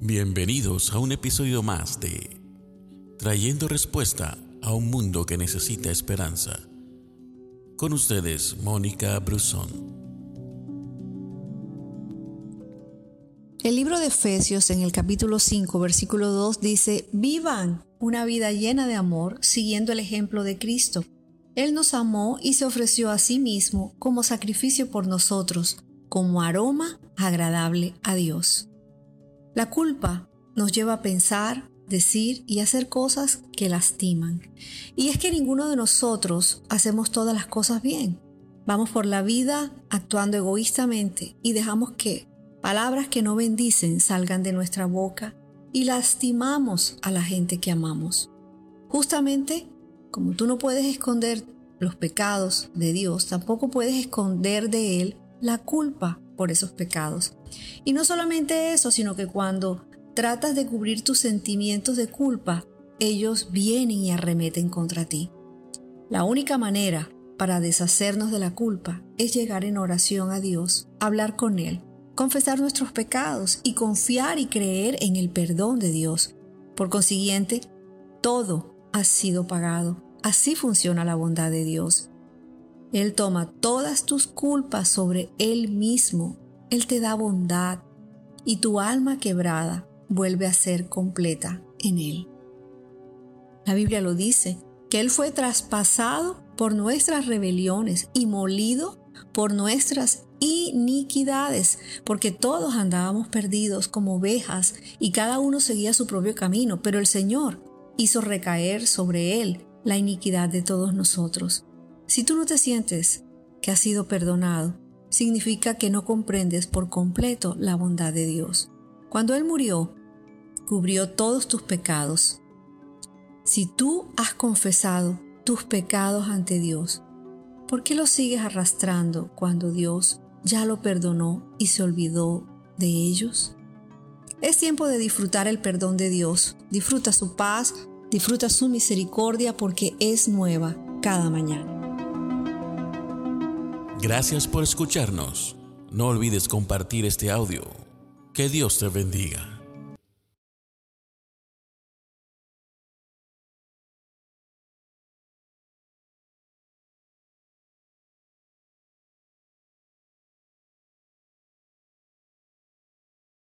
Bienvenidos a un episodio más de Trayendo Respuesta a un Mundo que Necesita Esperanza. Con ustedes, Mónica Brusón. El libro de Efesios en el capítulo 5, versículo 2 dice, vivan una vida llena de amor siguiendo el ejemplo de Cristo. Él nos amó y se ofreció a sí mismo como sacrificio por nosotros, como aroma agradable a Dios. La culpa nos lleva a pensar, decir y hacer cosas que lastiman. Y es que ninguno de nosotros hacemos todas las cosas bien. Vamos por la vida actuando egoístamente y dejamos que palabras que no bendicen salgan de nuestra boca y lastimamos a la gente que amamos. Justamente como tú no puedes esconder los pecados de Dios, tampoco puedes esconder de Él la culpa por esos pecados. Y no solamente eso, sino que cuando tratas de cubrir tus sentimientos de culpa, ellos vienen y arremeten contra ti. La única manera para deshacernos de la culpa es llegar en oración a Dios, hablar con Él, confesar nuestros pecados y confiar y creer en el perdón de Dios. Por consiguiente, todo ha sido pagado. Así funciona la bondad de Dios. Él toma todas tus culpas sobre Él mismo. Él te da bondad y tu alma quebrada vuelve a ser completa en Él. La Biblia lo dice, que Él fue traspasado por nuestras rebeliones y molido por nuestras iniquidades, porque todos andábamos perdidos como ovejas y cada uno seguía su propio camino, pero el Señor hizo recaer sobre Él la iniquidad de todos nosotros. Si tú no te sientes que has sido perdonado, significa que no comprendes por completo la bondad de Dios. Cuando Él murió, cubrió todos tus pecados. Si tú has confesado tus pecados ante Dios, ¿por qué los sigues arrastrando cuando Dios ya lo perdonó y se olvidó de ellos? Es tiempo de disfrutar el perdón de Dios. Disfruta su paz, disfruta su misericordia porque es nueva cada mañana. Gracias por escucharnos. No olvides compartir este audio. Que Dios te bendiga.